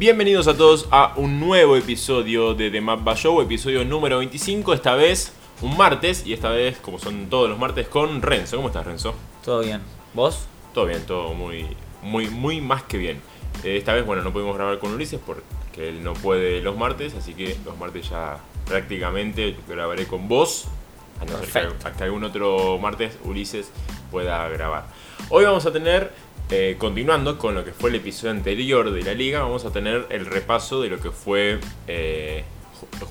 Bienvenidos a todos a un nuevo episodio de The Map Show, episodio número 25, esta vez un martes y esta vez, como son todos los martes, con Renzo. ¿Cómo estás, Renzo? Todo bien. ¿Vos? Todo bien, todo muy, muy, muy más que bien. Eh, esta vez, bueno, no pudimos grabar con Ulises porque él no puede los martes, así que los martes ya prácticamente grabaré con vos. A no ser que hasta algún otro martes Ulises pueda grabar. Hoy vamos a tener eh, continuando con lo que fue el episodio anterior de la liga, vamos a tener el repaso de lo que fue eh,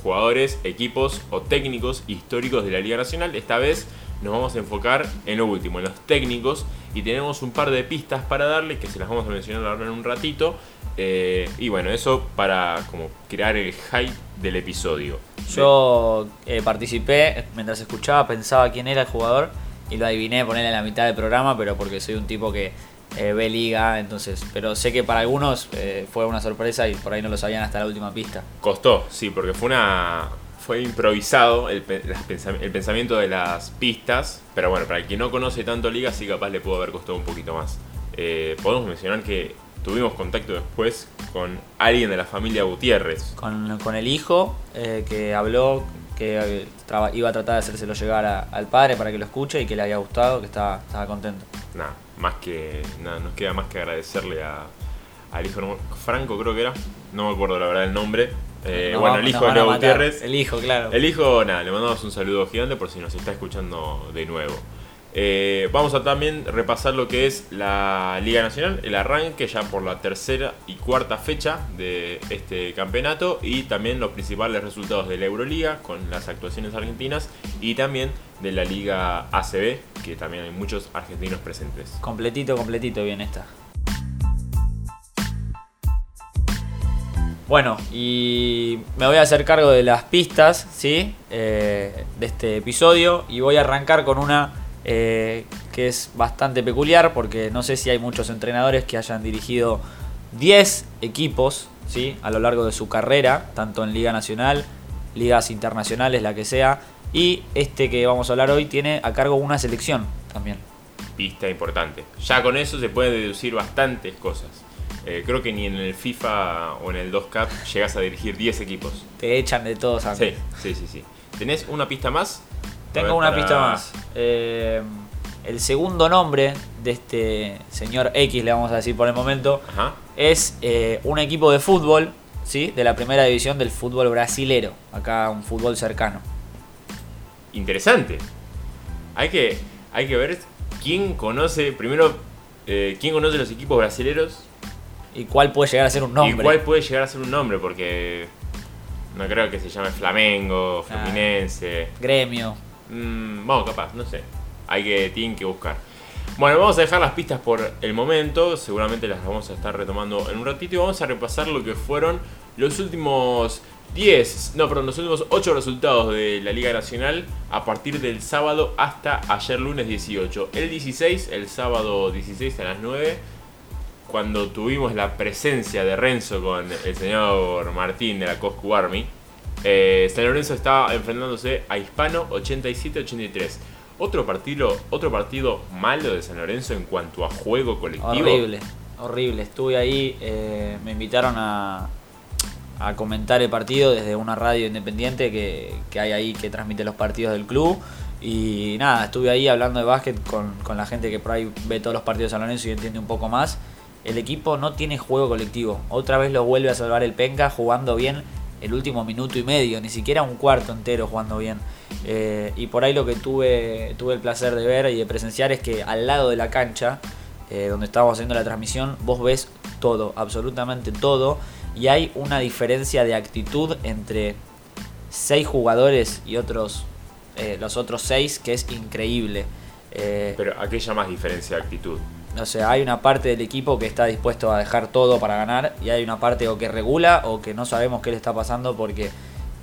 jugadores, equipos o técnicos históricos de la Liga Nacional. Esta vez nos vamos a enfocar en lo último, en los técnicos, y tenemos un par de pistas para darles que se las vamos a mencionar ahora en un ratito. Eh, y bueno, eso para como crear el hype del episodio. Yo participé, mientras escuchaba pensaba quién era el jugador y lo adiviné ponerle en la mitad del programa, pero porque soy un tipo que eh, B Liga, entonces, pero sé que para algunos eh, fue una sorpresa y por ahí no lo sabían hasta la última pista. Costó, sí, porque fue una fue improvisado el, pensamiento de las pistas, pero bueno, para el que no conoce tanto Liga, sí capaz le pudo haber costado un poquito más. Eh, podemos mencionar que tuvimos contacto después con alguien de la familia Gutiérrez. Con, con el hijo que habló, que iba a tratar de hacérselo llegar al padre para que lo escuche y que le había gustado, que estaba, estaba contento. Nada, más que nada, nos queda más que agradecerle a, al hijo Franco, creo que era, no me acuerdo la verdad el nombre. Eh, bueno, el hijo de Leo Gutiérrez. El hijo, claro. El hijo, nada, le mandamos un saludo gigante por si nos está escuchando de nuevo. Eh, vamos a también repasar lo que es la Liga Nacional, el arranque ya por la tercera y cuarta fecha de este campeonato y también los principales resultados de la Euroliga con las actuaciones argentinas y también de la Liga ACB, que también hay muchos argentinos presentes. Completito, completito bien está. Bueno, y me voy a hacer cargo de las pistas, ¿sí? Eh, de este episodio y voy a arrancar con una eh, que es bastante peculiar porque no sé si hay muchos entrenadores que hayan dirigido 10 equipos ¿sí? a lo largo de su carrera, tanto en Liga Nacional, ligas internacionales, la que sea, y este que vamos a hablar hoy tiene a cargo una selección también. Pista importante. Ya con eso se pueden deducir bastantes cosas. Eh, creo que ni en el FIFA o en el 2Cup llegas a dirigir 10 equipos. Te echan de todos antes. Sí, sí, sí, sí. ¿Tenés una pista más? Tengo una pista más. Eh, el segundo nombre de este señor X, le vamos a decir por el momento, es eh, un equipo de fútbol, ¿sí? De la primera división del fútbol brasilero. Acá un fútbol cercano. Interesante. Hay que, hay que ver quién conoce, primero, eh, quién conoce los equipos brasileros. Y cuál puede llegar a ser un nombre. Y cuál puede llegar a ser un nombre, porque no creo que se llame Flamengo, Fluminense. gremio. Mm, vamos, capaz, no sé. Hay que, tienen que buscar. Bueno, vamos a dejar las pistas por el momento. Seguramente las vamos a estar retomando en un ratito. Y vamos a repasar lo que fueron los últimos 10, no, perdón, los últimos 8 resultados de la Liga Nacional a partir del sábado hasta ayer lunes 18. El 16, el sábado 16 a las 9, cuando tuvimos la presencia de Renzo con el señor Martín de la Coscu Army. Eh, San Lorenzo estaba enfrentándose a Hispano 87-83. Otro partido, otro partido malo de San Lorenzo en cuanto a juego colectivo. Horrible, horrible. Estuve ahí, eh, me invitaron a, a comentar el partido desde una radio independiente que, hay ahí que transmite los partidos del club. Y nada, estuve ahí hablando de básquet con, con, la gente que por ahí ve todos los partidos de San Lorenzo y entiende un poco más. El equipo no tiene juego colectivo. Otra vez lo vuelve a salvar el Penca jugando bien el último minuto y medio, ni siquiera un cuarto entero jugando bien. Eh, y por ahí lo que tuve, tuve el placer de ver y de presenciar es que al lado de la cancha, eh, donde estábamos haciendo la transmisión, vos ves todo, absolutamente todo, y hay una diferencia de actitud entre seis jugadores y otros, eh, los otros seis que es increíble. Pero ¿a qué llamas diferencia de actitud? O sea, hay una parte del equipo que está dispuesto a dejar todo para ganar y hay una parte o que regula o que no sabemos qué le está pasando porque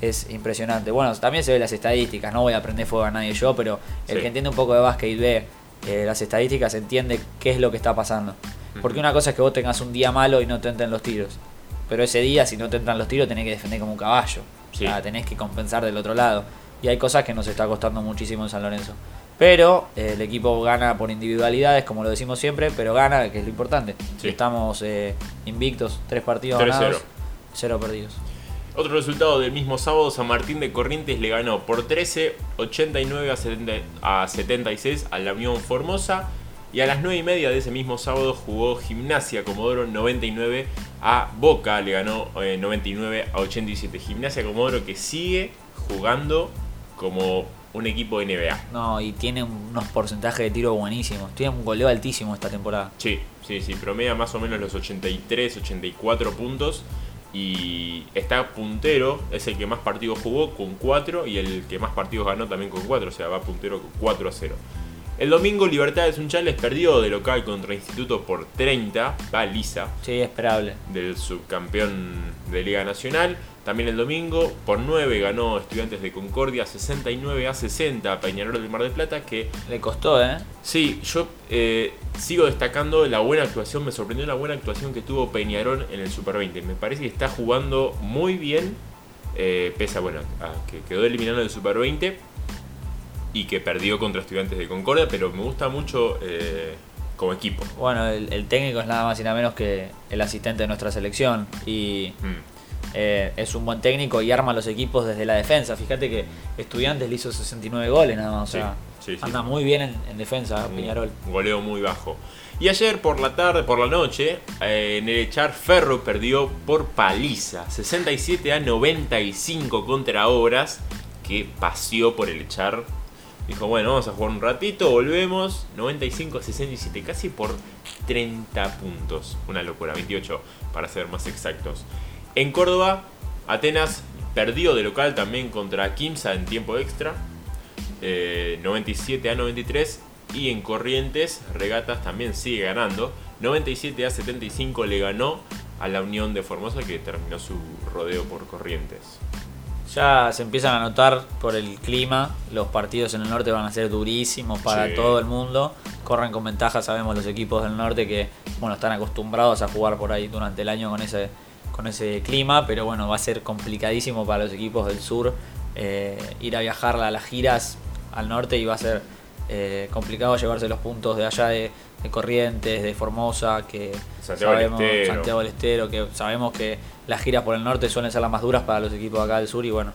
es impresionante. Bueno, también se ve las estadísticas, no voy a aprender fuego a nadie yo, pero el que entiende un poco de básquet y ve eh, las estadísticas entiende qué es lo que está pasando. Porque una cosa es que vos tengas un día malo y no te entren los tiros. Pero ese día, si no te entran los tiros, tenés que defender como un caballo. O sea, tenés que compensar del otro lado. Y hay cosas que nos está costando muchísimo en San Lorenzo. Pero eh, el equipo gana por individualidades, como lo decimos siempre, pero gana, que es lo importante. Estamos eh, invictos, tres partidos ganados. Cero perdidos. Otro resultado del mismo sábado, San Martín de Corrientes le ganó por 13, 89 a, 70 a 76 a la Unión Formosa. Y a las 9 y media de ese mismo sábado jugó Gimnasia Comodoro 99 a Boca, le ganó eh, 99 a 87. Gimnasia Comodoro que sigue jugando como un equipo de NBA. No, y tiene unos porcentajes de tiro buenísimos. Tiene un goleo altísimo esta temporada. Sí, sí, sí, promedia más o menos los 83, 84 puntos. Y está puntero, es el que más partidos jugó con 4 y el que más partidos ganó también con 4, o sea, va puntero con 4 a 0. El domingo Libertad de Sunchales perdió de local contra Instituto por 30, va lisa, Sí, esperable. del subcampeón de Liga Nacional. También el domingo por 9 ganó Estudiantes de Concordia 69 a 60 a Peñarol del Mar del Plata, que Le costó, ¿eh? Sí, yo eh, sigo destacando la buena actuación, me sorprendió la buena actuación que tuvo Peñarol en el Super 20. Me parece que está jugando muy bien, eh, pese a bueno, a que quedó eliminado en el Super 20 y que perdió contra Estudiantes de Concordia, pero me gusta mucho eh, como equipo. Bueno, el, el técnico es nada más y nada menos que el asistente de nuestra selección. Y Mm. Eh, es un buen técnico y arma los equipos desde la defensa. Fíjate que Estudiantes le hizo 69 goles nada más. O sea, sí, sí. anda muy bien en, en defensa, Un goleo muy bajo. Y ayer por la tarde, por la noche, eh, en el echar Ferro perdió por paliza. 67 a 95 contra Obras, que paseó por el echar. Dijo, bueno, vamos a jugar un ratito, volvemos. 95 a 67, casi por 30 puntos. Una locura, 28 para ser más exactos. En Córdoba, Atenas perdió de local también contra Kimsa en tiempo extra. eh, 97 a 93 y en Corrientes Regatas también sigue ganando 97 a 75 le ganó a la Unión de Formosa que terminó su rodeo por Corrientes Ya se empiezan a notar por el clima. Los partidos en el norte van a ser durísimos para Sí. todo el mundo. Corren con ventaja, sabemos los equipos del norte que bueno están acostumbrados a jugar por ahí durante el año con ese, con ese clima. Pero bueno, va a ser complicadísimo para los equipos del sur eh, ir a viajar a las giras al norte y va a ser eh, complicado llevarse los puntos de allá de, de Corrientes, de Formosa, que Santiago del sabemos, Estero. Santiago del Estero, que sabemos que las giras por el norte suelen ser las más duras para los equipos acá del sur y bueno,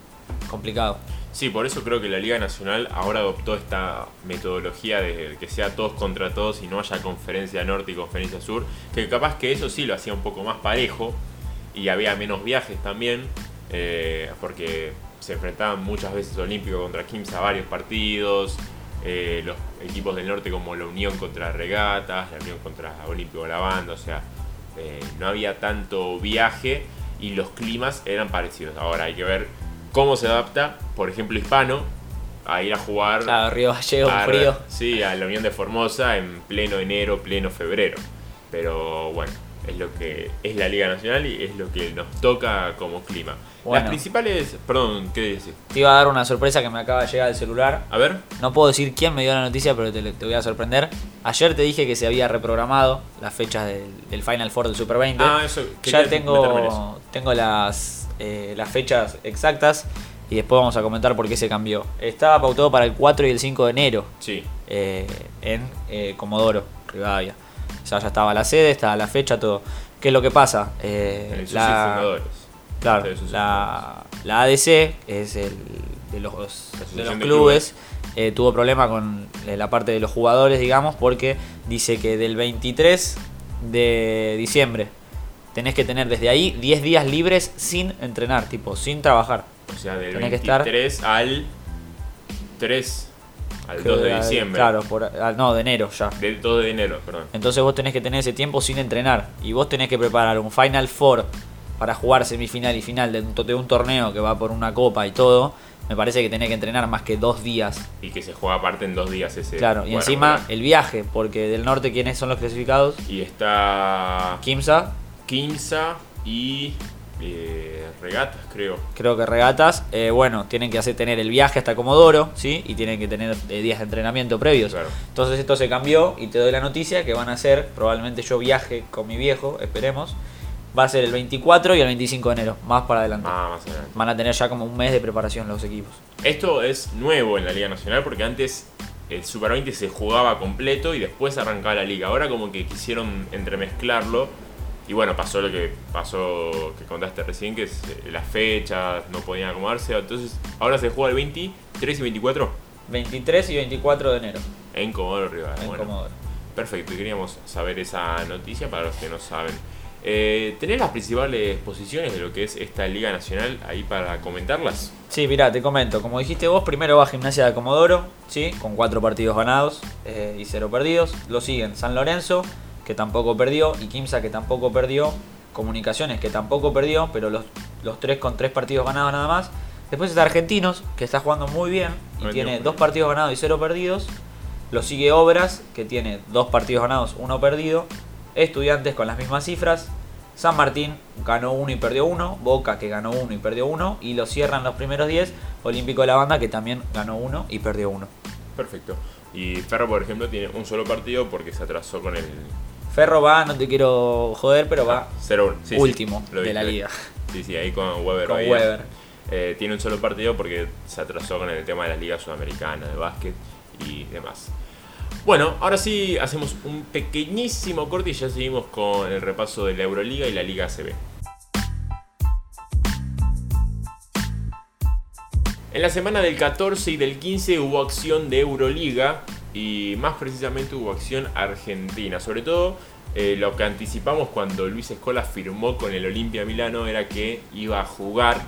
complicado. Sí, por eso creo que la Liga Nacional ahora adoptó esta metodología de que sea todos contra todos y no haya conferencia norte y conferencia sur, que capaz que eso sí lo hacía un poco más parejo y había menos viajes también, eh, porque se enfrentaban muchas veces Olímpico contra Kimsa varios partidos, eh, los equipos del norte como la Unión contra Regatas, la Unión contra Olímpico La Banda, o sea, eh, no había tanto viaje y los climas eran parecidos. Ahora hay que ver cómo se adapta, por ejemplo, Hispano, a ir a jugar Claro, Río Gallego, a, frío. Sí, a la Unión de Formosa en pleno enero, pleno febrero. Pero bueno, es lo que es la Liga Nacional y es lo que nos toca como clima. Bueno. Las principales, perdón, ¿qué decís? Te iba a dar una sorpresa que me acaba de llegar al celular. A ver, No puedo decir quién me dio la noticia, pero te, te voy a sorprender. Ayer te dije que se había reprogramado las fechas del, del Final Four del Super 20. ah, eso, ya tengo, tengo las, eh, las fechas exactas y después vamos a comentar por qué se cambió. Estaba pautado para el 4 y el 5 de enero Sí, eh, en eh, Comodoro, Rivadavia. O sea, ya estaba la sede, estaba la fecha, todo. ¿Qué es lo que pasa? Eh, la. Claro, la, la ADC es el de los, de los de clubes. eh, tuvo problema con eh, la parte de los jugadores, digamos, porque dice que del 23 de diciembre tenés que tener desde ahí 10 días libres sin entrenar, tipo, sin trabajar. O sea, del Tenés que estar- 23 al 3, al 2 de diciembre. Claro, por, ah, no, de enero ya. Del 2 de enero, perdón. Entonces vos tenés que tener ese tiempo sin entrenar. Y vos tenés que preparar un Final Four para jugar semifinal y final de un, to- de un torneo que va por una copa y todo. Me parece que tenés que entrenar más que dos días. Y que se juega aparte en dos días ese. Claro, y encima el viaje, porque del norte, ¿quiénes son los clasificados? Y está Kimsa, Quinza y eh, Regatas, creo. creo que regatas. Eh, bueno, tienen que hacer tener el viaje hasta Comodoro, ¿sí? Y tienen que tener eh, días de entrenamiento previos. Claro. Entonces esto se cambió y te doy la noticia que van a ser, probablemente yo viaje con mi viejo, esperemos. Va a ser el 24 y el 25 de enero, más para adelante. Ah, más adelante. Van a tener ya como un mes de preparación los equipos. Esto es nuevo en la Liga Nacional porque antes el Super 20 se jugaba completo y después arrancaba la liga. Ahora como que quisieron entremezclarlo Y bueno, pasó lo que pasó, que contaste recién, que es, eh, las fechas no podían acomodarse. Entonces, ahora se juega el 23 y 24 23 y 24 de enero en Comodoro Rivadavia. en Bueno, Comodoro. perfecto, y queríamos saber esa noticia para los que no saben. Eh, ¿Tenés las principales posiciones de lo que es esta Liga Nacional ahí para comentarlas? Sí, mirá, te comento. Como dijiste vos, primero va Gimnasia de Comodoro, ¿sí? con 4 partidos ganados eh, y 0 perdidos. Lo siguen San Lorenzo, que tampoco perdió, y Kimsa, que tampoco perdió. Comunicaciones, que tampoco perdió, pero los, los tres con 3 partidos ganados nada más. Después está Argentinos, que está jugando muy bien y tiene. 2 partidos ganados y 0 perdidos. Lo sigue Obras, que tiene 2 partidos ganados, 1 perdido. Estudiantes con las mismas cifras. San Martín ganó 1 y perdió 1. Boca que ganó 1 y perdió 1. Y lo cierran los primeros 10. Olímpico de la Banda que también ganó 1 y perdió 1. Perfecto. Y Ferro, por ejemplo, tiene un solo partido porque se atrasó con el Ferro va, no te quiero joder, pero va 0-1. Sí, sí, último de la liga. Sí, sí, ahí con Weber. Con. Weber. Eh, tiene un solo partido porque se atrasó con el tema de las ligas sudamericanas de básquet y demás. Bueno, ahora sí hacemos un pequeñísimo corte y ya seguimos con el repaso de la Euroliga y la Liga ACB. En la semana del 14 y del 15 hubo acción de Euroliga y más precisamente hubo acción argentina. Sobre todo eh, lo que anticipamos cuando Luis Escola firmó con el Olimpia Milano era que iba a jugar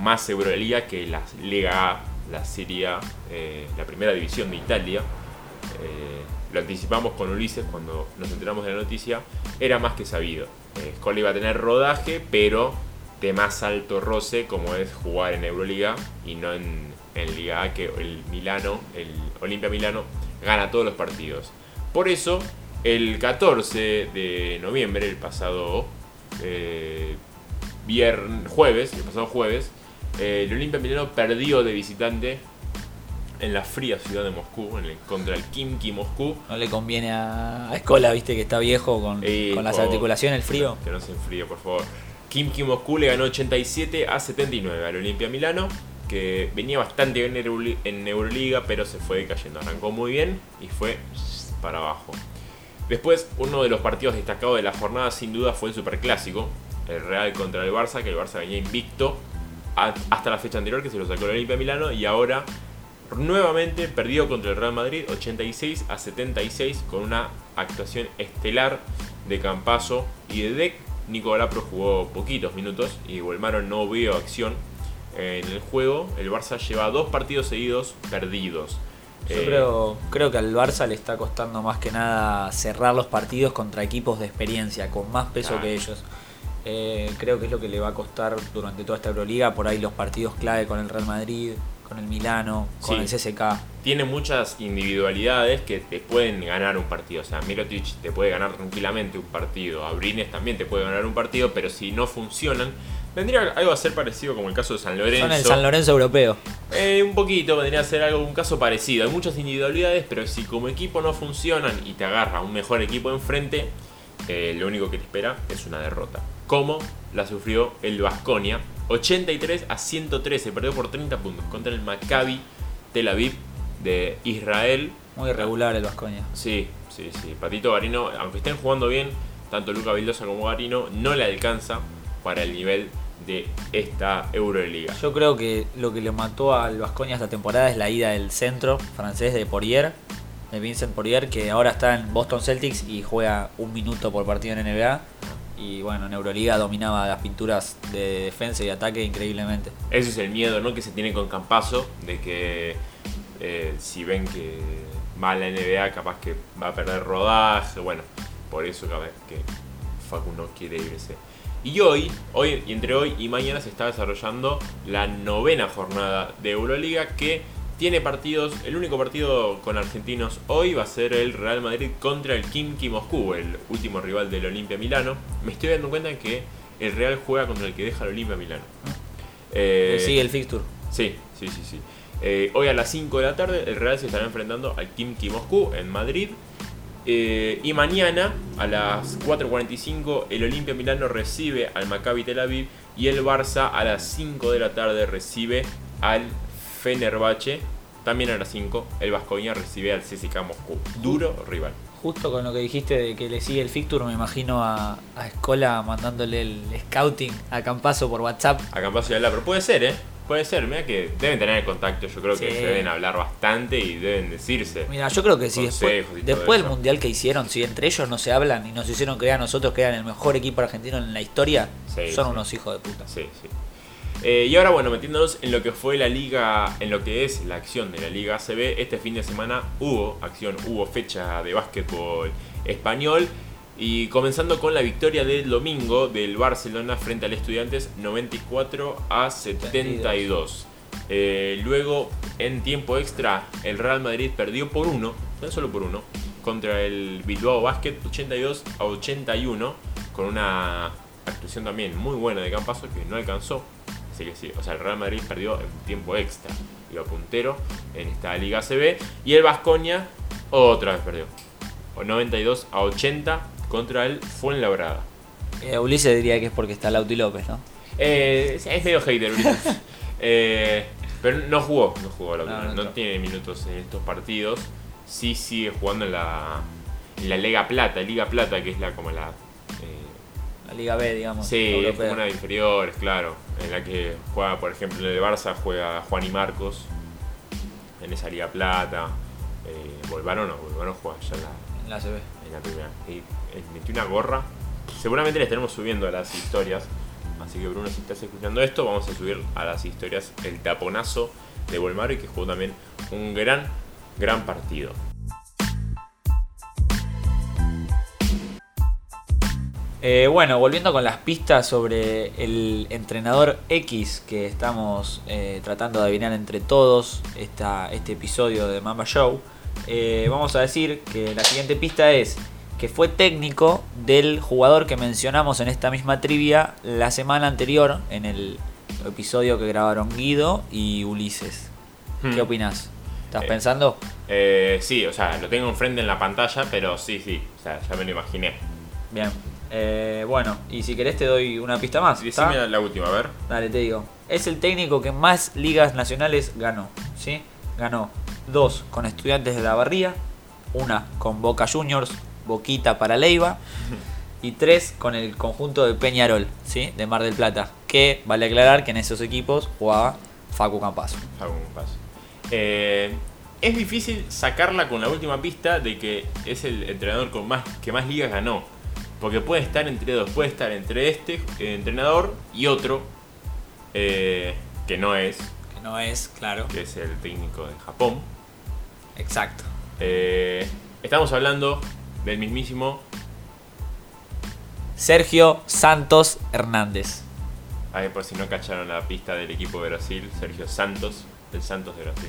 más Euroliga que la Liga A, la Serie A, eh, la primera división de Italia. Eh, lo anticipamos con Ulises cuando nos enteramos de la noticia. Era más que sabido. Eh, Scola iba a tener rodaje, pero de más alto roce como es jugar en Euroliga y no en, en Liga A, que el Milano, el Olimpia Milano, gana todos los partidos. Por eso, el 14 de noviembre, el pasado eh, vier- jueves, el pasado jueves, eh, el Olimpia Milano perdió de visitante en la fría ciudad de Moscú, en el, contra el Kimki Moscú. No le conviene a, a Escola, viste que está viejo con, Eh, con las articulaciones, el frío. Que no se enfríe, por favor. Kimki Moscú le ganó 87 a 79 al Olimpia Milano, que venía bastante bien en Euroli- en Euroliga, pero se fue cayendo. Arrancó muy bien y fue para abajo. Después, uno de los partidos destacados de la jornada, sin duda, fue el Superclásico. El Real contra el Barça, que el Barça venía invicto hasta la fecha anterior, que se lo sacó el Olimpia Milano, y ahora nuevamente perdió contra el Real Madrid 86 a 76 con una actuación estelar de Campaso y de Deck. Nico Galapro jugó poquitos minutos y Volmaro no vio acción en el juego. El Barça lleva dos partidos seguidos perdidos. Yo Eh, creo, creo que al Barça le está costando más que nada cerrar los partidos contra equipos de experiencia, con más peso Ah. que ellos. Eh, creo que es lo que le va a costar durante toda esta Euroliga, por ahí los partidos clave con el Real Madrid, con el Milano, con Sí. el CSK. tiene muchas individualidades que te pueden ganar un partido. O sea, Mirotic te puede ganar tranquilamente un partido. Abrines también te puede ganar un partido, pero si no funcionan, vendría algo a ser parecido como el caso de San Lorenzo. Son el San Lorenzo europeo. Eh, un poquito, vendría a ser algo, un caso parecido. Hay muchas individualidades, pero si como equipo no funcionan y te agarra un mejor equipo enfrente, eh, lo único que te espera es una derrota. Como la sufrió el Vasconia. 83 a 113, perdió por 30 puntos contra el Maccabi Tel Aviv de Israel. Muy irregular el Vascoña. Sí, sí, sí. Patito Garino, aunque estén jugando bien, tanto Luca Vildosa como Garino, no le alcanza para el nivel de esta Euroliga. Yo creo que lo que le mató al Vascoña esta temporada es la ida del centro francés de Poirier, de Vincent Poirier, que ahora está en Boston Celtics y juega un minuto por partido en NBA. Y bueno, en Euroliga dominaba las pinturas de defensa y ataque increíblemente. Ese es el miedo ¿no? que se tiene con Campaso, de que eh, si ven que va a la NBA, capaz que va a perder rodaje. Bueno, por eso capaz que Facu no quiere irse. Y hoy, hoy, y entre hoy y mañana se está desarrollando la novena jornada de Euroliga que tiene partidos, el único partido con argentinos hoy va a ser el Real Madrid contra el Kimki Moscú, el último rival del Olimpia Milano. Me estoy dando cuenta que el Real juega contra el que deja el Olimpia Milano. Eh, Sigue el fixture. Sí, sí, sí, sí. Eh, hoy a las 5 de la tarde el Real se estará enfrentando al Kimki Moscú en Madrid. Eh, y mañana a las 4.45 el Olimpia Milano recibe al Maccabi Tel Aviv y el Barça a las 5 de la tarde recibe al Fenerbahce también a las 5, el Vascoña recibe al CSKA Moscú. Duro rival. Justo con lo que dijiste de que le sigue el Fictur, me imagino a, a Escola mandándole el scouting a Campazo por WhatsApp. A Campazo y a pero puede ser, ¿eh? Puede ser, mira que deben tener el contacto, yo creo que Sí. se deben hablar bastante y deben decirse. Mira, yo creo que si después, después del mundial que hicieron, si entre ellos no se hablan y nos hicieron creer a nosotros que eran el mejor equipo argentino en la historia, Sí, son sí. unos hijos de puta. Sí, sí. Eh, y ahora, bueno, metiéndonos en lo que fue la liga, en lo que es la acción de la liga ACB, este fin de semana hubo acción, hubo fecha de básquetbol español. Y comenzando con la victoria del domingo del Barcelona frente al Estudiantes 94 a 72. Eh, luego, en tiempo extra, el Real Madrid perdió por uno, tan solo por uno, contra el Bilbao Basket 82 a 81, con una actuación también muy buena de Campazo que no alcanzó. Así que sí, o sea, el Real Madrid perdió en tiempo extra, iba puntero en esta Liga CB. Y el Vascoña otra vez perdió, o 92 a 80 contra el Fuenlabrada. Eh, Ulises diría que es porque está Lauti López, ¿no? Eh, es es medio hater, Ulises. Eh, pero no jugó, no jugó la No, no, no tiene minutos en estos partidos. Sí sigue jugando en la, en la Liga Plata, Liga Plata, que es la como la. eh, La Liga B, digamos. sí, es europea. como una de inferiores, claro. En la que juega, por ejemplo, en el Barça juega Juan y Marcos. En esa Liga Plata. Eh, Volvano no, Volvano juega ya en la, En la CB. en la primera. Y metió una gorra. Seguramente le estaremos subiendo a las historias. Así que Bruno, si estás escuchando esto, vamos a subir a las historias el taponazo de Volmaro y que jugó también un gran, gran partido. Eh, bueno, volviendo con las pistas sobre el entrenador X que estamos eh, tratando de adivinar entre todos esta, este episodio de Mamba Show, eh, vamos a decir que la siguiente pista es que fue técnico del jugador que mencionamos en esta misma trivia la semana anterior en el episodio que grabaron Guido y Ulises. Hmm. ¿Qué opinas? ¿Estás Eh, pensando? Eh, sí, o sea, lo tengo enfrente en la pantalla, pero sí, sí, o sea, ya me lo imaginé. Bien. Eh, bueno, y si querés te doy una pista más. la última, a ver. Dale, te digo. Es el técnico que más ligas nacionales ganó. ¿Sí? Ganó dos con Estudiantes de la Barría, una con Boca Juniors, Boquita para Leiva, y tres con el conjunto de Peñarol, ¿sí? De Mar del Plata. Que vale aclarar que en esos equipos jugaba Facu Campazo. Un paso. Eh, es difícil sacarla con la última pista de que es el entrenador con más, que más ligas ganó. Porque puede estar entre dos, puede estar entre este eh, entrenador y otro eh, que no es, Que no es, claro. que es el técnico de Japón. Exacto. Eh, estamos hablando del mismísimo, Sergio Santos Hernández. a ver por si no cacharon la pista del equipo de Brasil, Sergio Santos, el Santos de Brasil.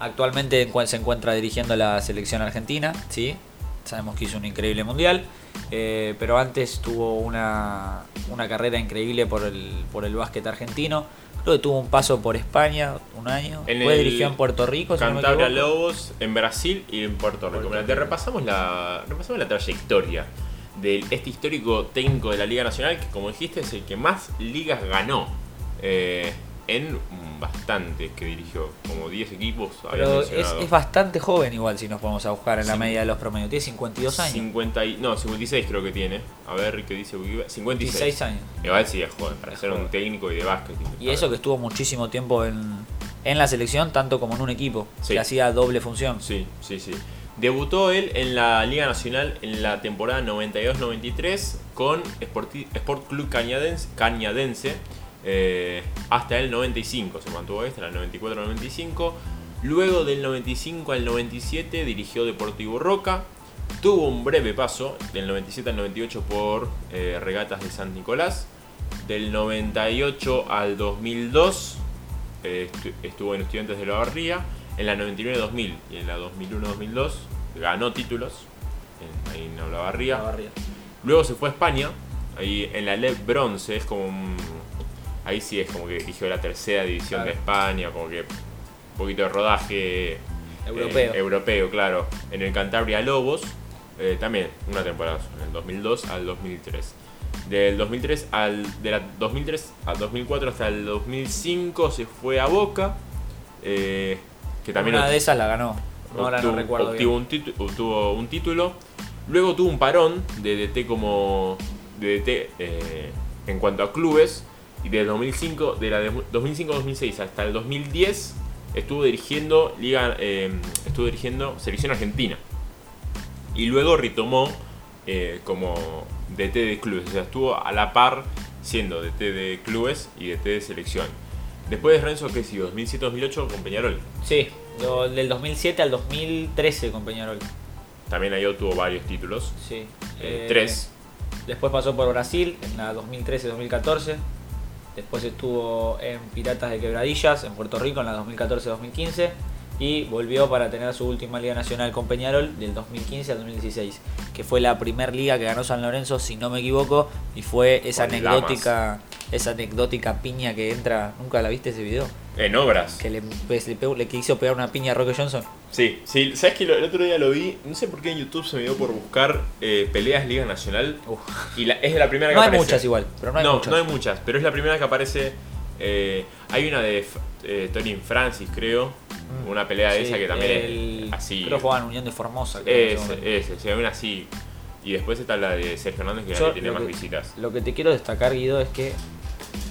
Actualmente se encuentra dirigiendo la selección argentina, ¿sí? Sabemos que hizo un increíble mundial, eh, pero antes tuvo una, una carrera increíble por el, por el básquet argentino. Que tuvo un paso por España, un año. En Después dirigió en Puerto Rico, si no me Cantabria. Lobos en Brasil y en Puerto Rico. Puerto te repasamos la, repasamos la trayectoria de este histórico técnico de la Liga Nacional que, como dijiste, es el que más ligas ganó. eh, en bastantes que dirigió, como 10 equipos. Pero es, bastante joven igual si nos podemos a buscar en la media de los promedios. Tiene 52 años. 50 y- no, 56 creo que tiene. A ver qué dice Wikipedia. 56. 56 años. Igual sí es joven, para Es ser un técnico y de básquet. Y eso que estuvo muchísimo tiempo en, en la selección, tanto como en un equipo, Sí. que hacía doble función. Sí, sí, sí. Debutó él en la Liga Nacional en la temporada 92-93 con Sporti- Sport Club Cañadense, Cañadense eh, hasta el 95. Se mantuvo hasta el 94-95. Luego del 95 al 97 dirigió Deportivo Roca. Tuvo un breve paso del 97 al 98 por eh, Regatas de San Nicolás. Del 98 al 2002 eh, estu- estuvo en Estudiantes de la Barría. En la 99-2000 y en la 2001-2002 ganó títulos en, ahí en la Barría. La barría. Luego se fue a España, ahí en la LEB Bronce, es como un- Ahí sí es como que dirigió la tercera división Claro. de España, como que un poquito de rodaje eh, Europeo. europeo, claro. En el Cantabria Lobos, eh, también una temporada, en el 2002 al 2003. Del 2003 al de la 2003 al 2004 hasta el 2005 se fue a Boca. eh, que también Una de esas la ganó. No, ahora no recuerdo obtuvo bien. un, titu- obtuvo un título. Luego tuvo un parón de DT como de DT eh, en cuanto a clubes y de 2005 de la de 2005-2006 hasta el 2010 estuvo dirigiendo liga eh, estuvo dirigiendo selección argentina y luego retomó eh, como DT de clubes, o sea, estuvo a la par siendo DT de clubes y DT de selección. Después de Renzo, que siguió 2007-2008 con Peñarol. Sí, del 2007 al 2013 con Peñarol. También ahí obtuvo varios títulos. Sí. Eh, Eh, tres. Después pasó por Brasil en la 2013-2014. Después estuvo en Piratas de Quebradillas en Puerto Rico en la 2014-2015. Y volvió para tener su última Liga Nacional con Peñarol del 2015 al 2016. Que fue la primer liga que ganó San Lorenzo, si no me equivoco. Y fue esa Con anecdótica esa anecdótica piña que entra. ¿Nunca la viste ese video? En obras. Que le, pues, le, pegó- le quiso pegar una piña a Roque Johnson. Sí, sí. ¿Sabes que El otro día lo vi. No sé por qué en YouTube se me dio por buscar eh, peleas Liga Nacional. Uf. Y la- es la primera que No hay aparece. muchas igual, pero no hay muchas. no hay muchas, pero es la primera que aparece. eh, hay una de eh, Torin Francis, creo. Mm. Una pelea de esa que también el- es así. Creo que jugaban Unión de Formosa. creo, ese Ese, sí, hay una así. Y después está la de Sergio Hernández, que Yo ahí tiene más que- visitas. Lo que te quiero destacar, Guido, es que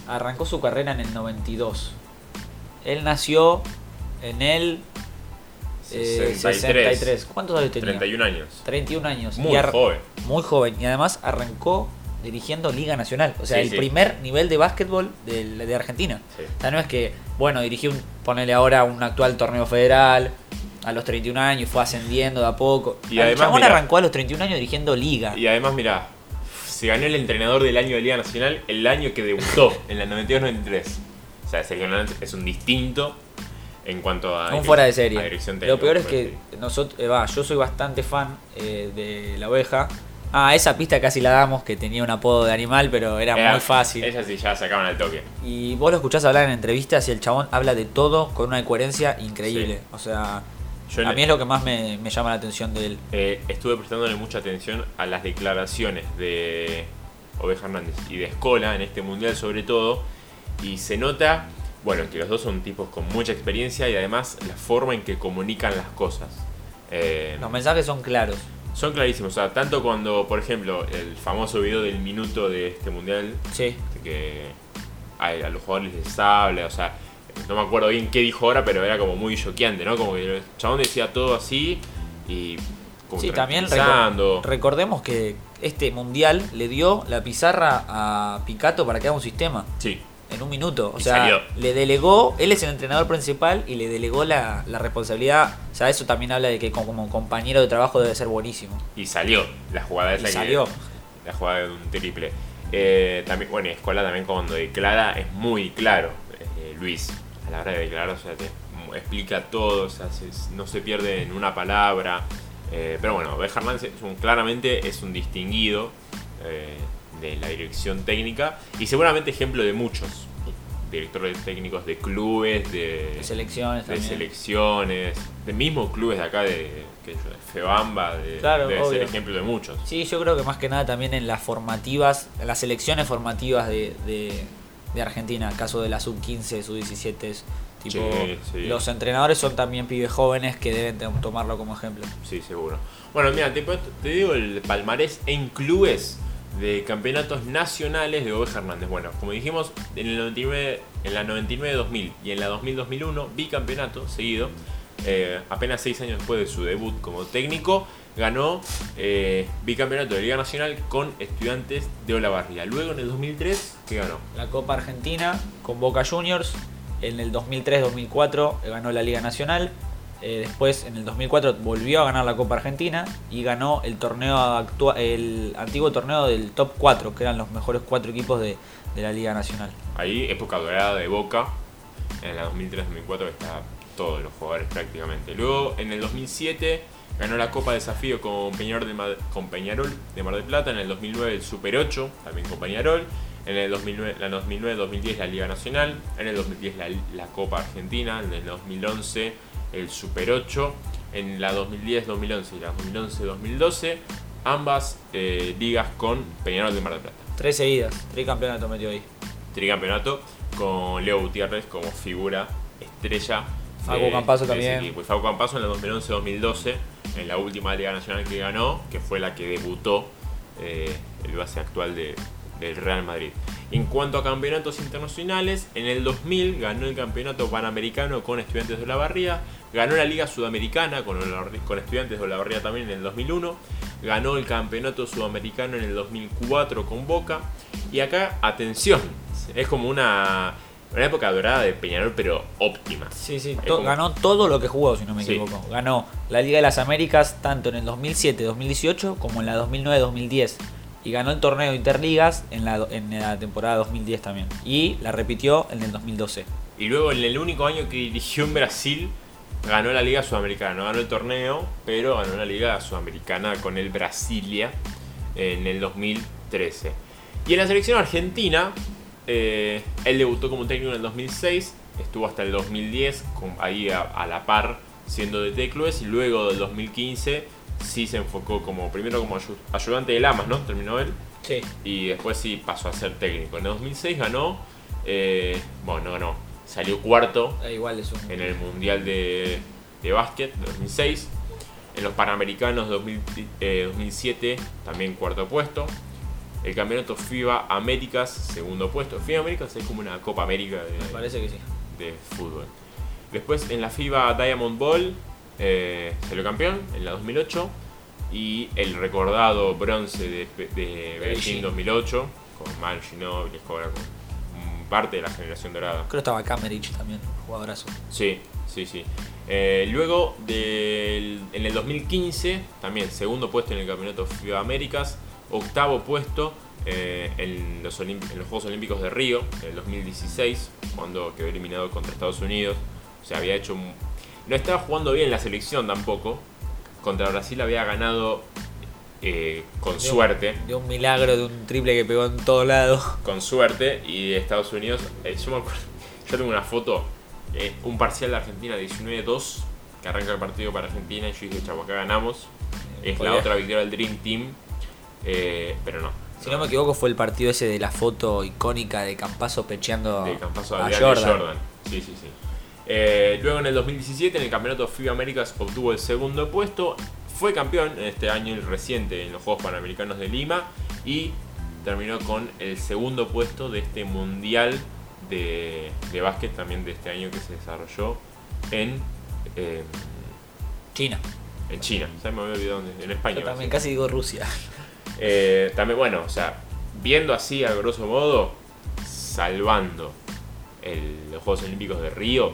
arrancó su carrera en el 92. Él nació en el eh, 63. 63. ¿Cuántos años tenía? 31 años. 31 años. Muy joven. Muy joven. Y además arrancó dirigiendo Liga Nacional. O sea, Sí, el sí. primer nivel de básquetbol de, de Argentina. Sí. O sea, no es que, bueno, dirigió un, ponele ahora un actual torneo federal a los 31 años y fue ascendiendo de a poco. Y el además, mirá. arrancó a los 31 años dirigiendo Liga. Y además, mira, se ganó el entrenador del año de Liga Nacional el año que debutó, en la 92-93. O sea, Sergio Hernández es un distinto en cuanto a. Un fuera de serie. dirección Lo técnica, peor es que nosotros, eh, va, yo soy bastante fan eh, de la oveja. Ah, esa pista casi la damos, que tenía un apodo de animal, pero era, Era- muy fácil. Ella sí ya sacaban al toque. Y vos lo escuchás hablar en entrevistas y el chabón habla de todo con una coherencia increíble. Sí. O sea, Yo a mí es lo que más me, me llama la atención de él. Eh, estuve prestándole mucha atención a las declaraciones de Oveja Hernández y de Escola en este mundial sobre todo y se nota, bueno, que los dos son tipos con mucha experiencia y además la forma en que comunican las cosas. Eh, Los mensajes son claros. son clarísimos, o sea, tanto cuando, por ejemplo, el famoso video del minuto de este mundial, Sí. que a, a los jugadores les habla, o sea, no me acuerdo bien qué dijo ahora, pero era como muy choqueante, ¿no? Como que el chabón decía todo así y como Sí, también recor- recordemos que este mundial le dio la pizarra a Picato para que haga un sistema. Sí, en un minuto. O Y sea, salió. le delegó, él es el entrenador principal y le delegó la, la responsabilidad. O sea, eso también habla de que como, como compañero de trabajo debe ser buenísimo. y salió la jugada Y esa que- salió. la jugada de un triple. Eh, también, bueno, y Escola también cuando declara es muy claro, eh, Luis, a la hora de declarar, o sea, te explica todo, o sea, se- no se pierde en una palabra. Eh, pero bueno, Beja Hernández es un- claramente es un distinguido eh, de la dirección técnica y seguramente ejemplo de muchos directores técnicos de clubes, de, De selecciones de también. selecciones, de mismos clubes de acá, de, yo, Febamba, de, Claro, debe ser ejemplo de muchos. Sí, yo creo que más que nada también en las formativas, en las selecciones formativas de, de, Argentina, caso de la sub-15, sub-17, tipo, Sí, sí. los entrenadores son también pibes jóvenes que deben tomarlo como ejemplo. Sí, seguro. Bueno, mira, te, te digo el palmarés en clubes de campeonatos nacionales de Oveja Hernández. Bueno, como dijimos, en, el 99, en la 99-2000 y en la 2000-2001, bicampeonato seguido. Eh, apenas seis años después de su debut como técnico, ganó eh, bicampeonato de Liga Nacional con estudiantes de Olavarría. Luego en el 2003, ¿qué ganó? La Copa Argentina con Boca Juniors, en el 2003-2004 ganó la Liga Nacional, eh, después en el 2004 volvió a ganar la Copa Argentina y ganó el torneo el antiguo torneo del top 4, que eran los mejores cuatro equipos de, de la Liga Nacional. Ahí, época dorada de Boca. En la 2003-2004 está todos los jugadores prácticamente. Luego, en el 2007, ganó la Copa Desafío con Peñarol de, Mar, con Peñarol de Mar del Plata. En el 2009, el Super 8, también con Peñarol. En el 2009, la 2009-2010, la Liga Nacional. En el 2010, la, la Copa Argentina. En el 2011, el Super 8. En la 2010-2011 y la 2011-2012, ambas eh, ligas con Peñarol de Mar del Plata Tres seguidas, tres campeonatos metió ahí. tricampeonato con Leo Gutiérrez como figura estrella de ese también. Facu Campazzo en el 2011-2012, en la última Liga Nacional que ganó, que fue la que debutó eh, el base actual de- del Real Madrid. En cuanto a campeonatos internacionales, en el 2000 ganó el campeonato panamericano con Estudiantes de la Barría, ganó la Liga Sudamericana con, con Estudiantes de la Barría también en el 2001, ganó el campeonato sudamericano en el 2004 con Boca, y acá, atención, es como una, una época dorada de Peñarol, pero óptima. Sí, sí, Es to- como- ganó todo lo que jugó, si no me Sí. equivoco. Ganó la Liga de las Américas tanto en el 2007-2018 como en la 2009-2010. Y ganó el torneo de Interligas en la, en la temporada 2010 también. Y la repitió en el 2012. Y luego en el único año que dirigió en Brasil, ganó la Liga Sudamericana. No ganó el torneo, pero ganó la Liga Sudamericana con el Brasilia en el 2013. Y en la selección argentina, eh, él debutó como técnico en el 2006, estuvo hasta el 2010 con- ahí a, a la par siendo de Teclues y luego del 2015 sí se enfocó como primero como ayu- ayudante de Lamas, ¿no? Terminó él Sí. y después sí pasó a ser técnico. En el 2006 ganó, eh, bueno, no ganó, salió cuarto igual un... en el Mundial de, de Básquet de 2006. En los Panamericanos 2000, eh, 2007 también cuarto puesto. El campeonato FIBA Américas, segundo puesto. FIBA Américas es como una Copa América de, Me parece que sí. de fútbol. Después en la FIBA Diamond Ball eh, salió campeón en la 2008 y el recordado bronce de, de Beijing Beijing. 2008 con Manu Ginóbili, Escobar, con parte de la generación dorada. Creo que estaba Camerich también, jugadorazo. Sí, sí, sí. Eh, luego del, en el 2015 también segundo puesto en el campeonato FIBA Américas, octavo puesto eh, en, los Olimp- en los Juegos Olímpicos de Río en el 2016 cuando quedó eliminado contra Estados Unidos. O sea, había hecho un- no estaba jugando bien la selección tampoco. Contra Brasil había ganado eh, con De un- suerte. De un milagro, de un triple que pegó en todo lado. con suerte y de Estados Unidos. eh, yo me acuerdo, yo tengo una foto, un parcial de Argentina 19-2, que arranca el partido para Argentina y yo dije, chavo, acá ganamos. Es la otra victoria del Dream Team, eh, pero no. Si no me equivoco fue el partido ese de la foto icónica de Campazo pecheando De Campazo a Jordan. Sí, sí, sí. Eh, luego en el 2017 en el campeonato FIBA Américas obtuvo el segundo puesto. Fue campeón en este año reciente en los Juegos Panamericanos de Lima y terminó con el segundo puesto de este mundial de, de básquet también de este año que se desarrolló en, eh, China. en China. Ya me había olvidado dónde, en España. Yo también casi digo Rusia. Eh, también, bueno, o sea, viendo así a grosso modo, salvando el- los Juegos Olímpicos de Río,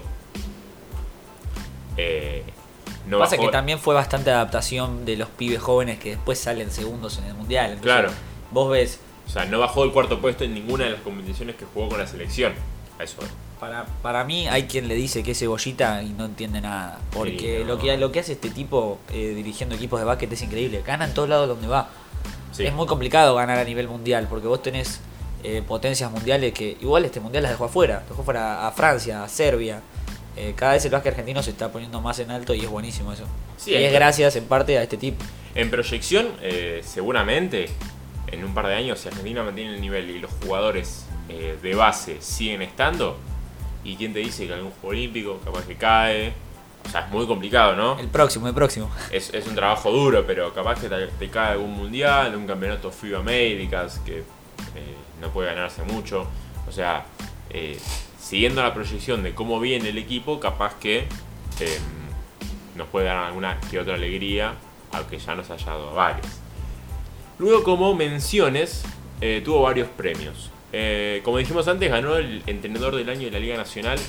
eh, no Pasa bajó- que también fue bastante adaptación de los pibes jóvenes que después salen segundos en el mundial. Entonces, Claro. Vos ves, o sea, no bajó el cuarto puesto en ninguna de las competiciones que jugó con la selección. A eso. para, para mí hay quien le dice que es cebollita y no entiende nada. Porque Sí, no. lo, que, lo que hace este tipo eh, dirigiendo equipos de básquet es increíble. Gana en todos lados donde va. Sí. Es muy complicado ganar a nivel mundial porque vos tenés eh, potencias mundiales que igual este mundial las dejó afuera. Dejó fuera a Francia, a Serbia. Eh, cada vez el básquet argentino se está poniendo más en alto y es buenísimo eso. Sí, y es gracias en parte a este tipo. En proyección, eh, seguramente, en un par de años, si Argentina mantiene el nivel y los jugadores de base siguen estando, ¿y quién te dice que algún juego olímpico capaz que cae? O sea, es muy complicado, ¿no? El próximo, el próximo. Es, es un trabajo duro, pero capaz que te, te cae algún mundial, un campeonato FIBA Américas, que eh, no puede ganarse mucho. O sea, eh, siguiendo la proyección de cómo viene el equipo, capaz que eh, nos puede dar alguna que otra alegría, aunque ya nos haya dado varias. Luego, como menciones, eh, tuvo varios premios. Eh, como dijimos antes, ganó el entrenador del año de la Liga Nacional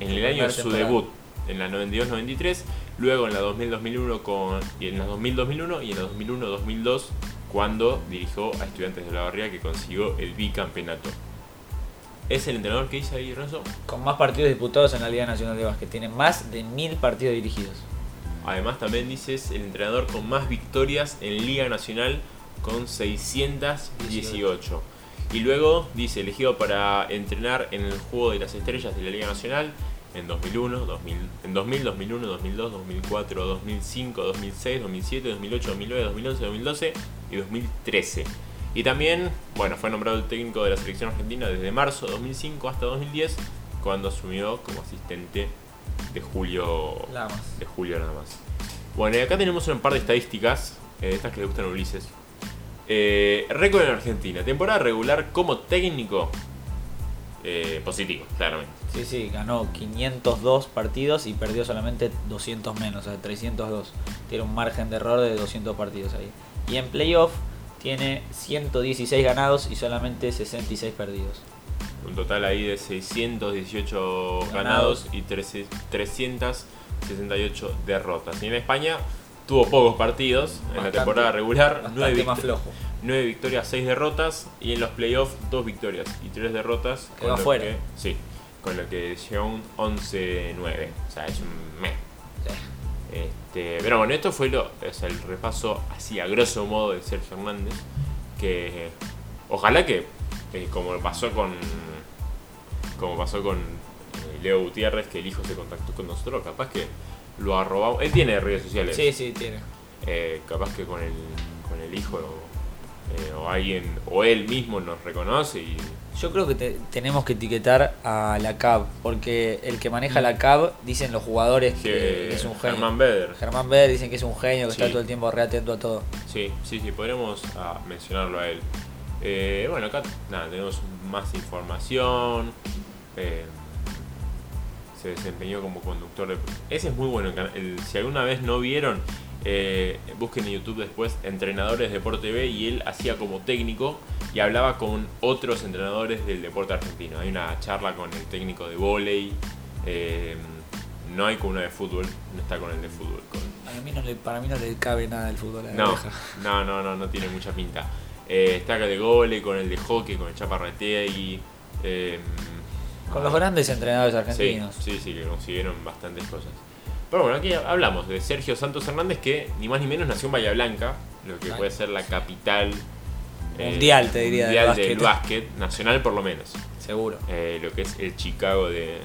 en el año de su debut, en la 92-93, luego en la 2000-2001 con y en la 2000-2001 y en la 2001-2002 cuando dirigió a Estudiantes de la Barría que consiguió el bicampeonato. ¿Es el entrenador que dice ahí, Renzo? Con más partidos disputados en la Liga Nacional de Básquet. Tiene más de mil partidos dirigidos. Además también dices el entrenador con más victorias en Liga Nacional con 618. Y luego dice elegido para entrenar en el Juego de las Estrellas de la Liga Nacional en 2001, 2000, en 2000, 2001, 2002, 2004, 2005, 2006, 2007, 2008, 2009, 2011, 2012 y 2013. Y también, bueno, fue nombrado el técnico de la selección argentina desde marzo de 2005 hasta 2010, cuando asumió como asistente de julio. Nada más. De julio nada más. Bueno, y acá tenemos un par de estadísticas, eh, estas que le gustan a Ulises. Eh, récord en Argentina, temporada regular como técnico eh, positivo, claramente. Sí, sí, ganó 502 partidos y perdió solamente 200 menos, o sea, 302. Tiene un margen de error de 200 partidos ahí. Y en playoff tiene 116 ganados y solamente 66 perdidos. Un total ahí de 618 ganados, Ganados. y 13 368 derrotas. Y en España tuvo pocos partidos en la temporada regular, Bastante 9, más flojo. victorias, 6 derrotas y en los playoffs 2 victorias y 3 derrotas. Quedó afuera. que- sí, con lo que llegó un 11-9. O sea, es un mes. Este, pero bueno, esto fue lo, o sea, el repaso así a grosso modo de Sergio Hernández. Que ojalá que, eh, como pasó con como pasó con eh, Leo Gutiérrez, que el hijo se contactó con nosotros, capaz que lo arrobamos. Él tiene redes sociales. Sí, sí, tiene. Eh, capaz que con el, con el hijo eh, o alguien, o él mismo nos reconoce y Yo creo que te- tenemos que etiquetar a la CAB, porque el que maneja la CAB dicen los jugadores que, que que es un genio. Germán Beder. Germán Beder dicen que es un genio, que Sí. está todo el tiempo re atento a todo. Sí, sí, sí, podremos ah, mencionarlo a él. Eh, bueno, acá nada, tenemos más información. eh, se desempeñó como conductor de... Ese es muy bueno. el- si alguna vez no vieron, eh, busquen en YouTube después entrenadores de Deporte B y él hacía como técnico y hablaba con otros entrenadores del deporte argentino. Hay una charla con el técnico de vóley. eh, no hay con uno de fútbol, no está con el de fútbol. con- A mí no le, para mí no le cabe nada del fútbol a la no, no, no, no, no tiene mucha pinta. Eh, está acá de gole, con el de hockey, con el Chaparretegui. Eh, Con los grandes entrenadores sí, argentinos. sí, sí, que consiguieron bastantes cosas. Pero bueno, aquí hablamos de Sergio Santos Hernández, que ni más ni menos nació en Bahía Blanca, lo que Ay. puede ser la capital eh, Mundial, te diría, del mundial del básquet. básquet, nacional por lo menos. Seguro. Eh, lo que es el Chicago de,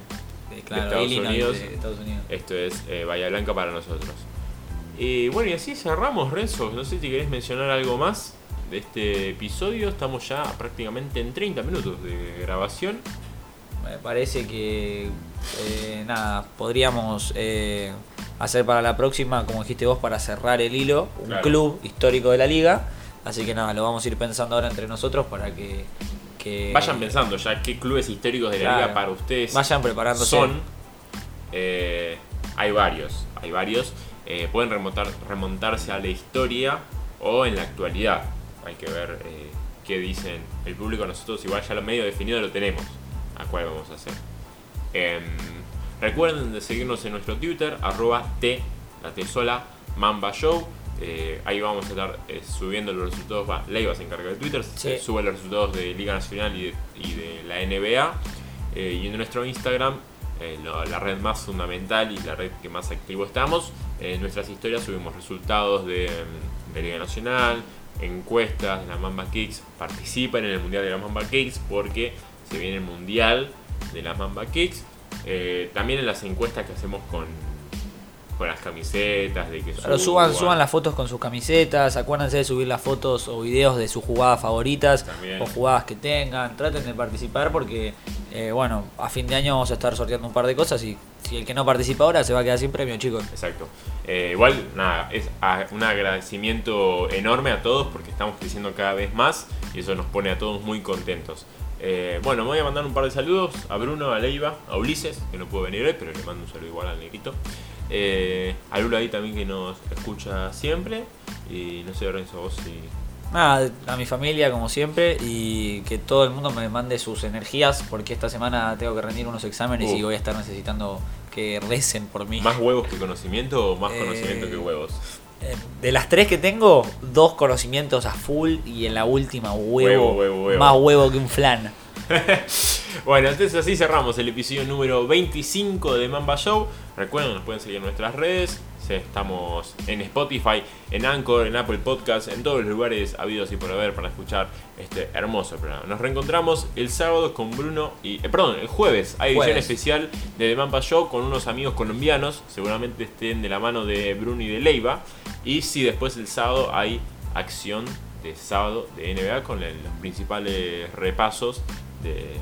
claro, Estados Illinois Unidos. de Estados Unidos. Esto es eh, Bahía Blanca para nosotros. Y bueno, y así cerramos, Renzo. No sé si querés mencionar algo más de este episodio. Estamos ya prácticamente en 30 minutos de grabación. Me parece que eh, nada, podríamos eh, hacer para la próxima, como dijiste vos, para cerrar el hilo, un Claro. club histórico de la liga. Así que nada, lo vamos a ir pensando ahora entre nosotros para que, que Vayan pensando ya qué clubes históricos de la liga para ustedes vayan preparándose. son. Eh, hay varios, hay varios. Eh, pueden remontar, remontarse a la historia o en la actualidad. Hay que ver eh, qué dicen el público. Nosotros igual ya lo medio definido lo tenemos. A cuál vamos a hacer. Em, recuerden de seguirnos en nuestro Twitter, arroba T, la T sola, Mamba Show. Eh, ahí vamos a estar eh, subiendo los resultados. Va, Leiva se encarga de Twitter, Sí. sube los resultados de Liga Nacional y de, y de la NBA. Eh, y en nuestro Instagram, lo- la red más fundamental y la red que más activo estamos, en nuestras historias subimos resultados de, mm, de Liga Nacional, encuestas de la Mamba Kicks. Participen en el Mundial de la Mamba Kicks porque se viene el Mundial de las Mamba Kicks. Eh, también en las encuestas que hacemos con, con las camisetas, de que Pero suban, suban las fotos con sus camisetas, acuérdense de subir las fotos o videos de sus jugadas favoritas También. o jugadas que tengan, traten de participar porque, eh, bueno, a fin de año vamos a estar sorteando un par de cosas y si el que no participa ahora se va a quedar sin premio, chicos. Exacto. Eh, igual, nada, es un agradecimiento enorme a todos porque estamos creciendo cada vez más y eso nos pone a todos muy contentos. Eh, bueno, me voy a mandar un par de saludos a Bruno, a Leiva, a Ulises, que no pudo venir hoy, pero le mando un saludo igual al negrito. Eh, a Lula ahí también que nos escucha siempre. Y no sé, Renzo, vos si. Nada, a mi familia como siempre y que todo el mundo me mande sus energías porque esta semana tengo que rendir unos exámenes Uh. y voy a estar necesitando que recen por mí. ¿Más huevos que conocimiento o más Eh, conocimiento que huevos? Eh, De las tres que tengo, dos conocimientos a full y en la última huevo, Huevo, huevo, huevo. más huevo que un flan. Bueno, entonces así cerramos el episodio número 25 de Mamba Show. Recuerden, nos pueden seguir en nuestras redes. Estamos en Spotify, en Anchor, en Apple Podcasts, en todos los lugares habidos y por haber para escuchar este hermoso programa. Nos reencontramos el sábado con Bruno y. eh, perdón, el jueves. Hay edición Jueves. especial de The Mamba Show con unos amigos colombianos. Seguramente estén de la mano de Bruno y de Leiva. Y si después el sábado hay acción de sábado de NBA con los principales repasos de,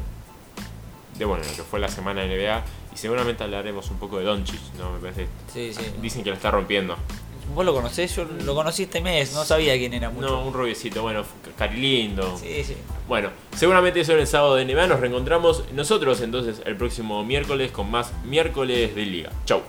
de bueno, lo que fue la semana de NBA Y seguramente hablaremos un poco de Doncic, ¿no? Me parece. Sí, sí. Dicen que lo está rompiendo. Vos lo conocés, yo lo conocí este mes, no sabía quién era mucho. No, un rubiecito, bueno, cari lindo. Sí, sí. Bueno, seguramente eso en el sábado de NBA. Nos reencontramos nosotros entonces el próximo miércoles con más miércoles de Liga. Chau.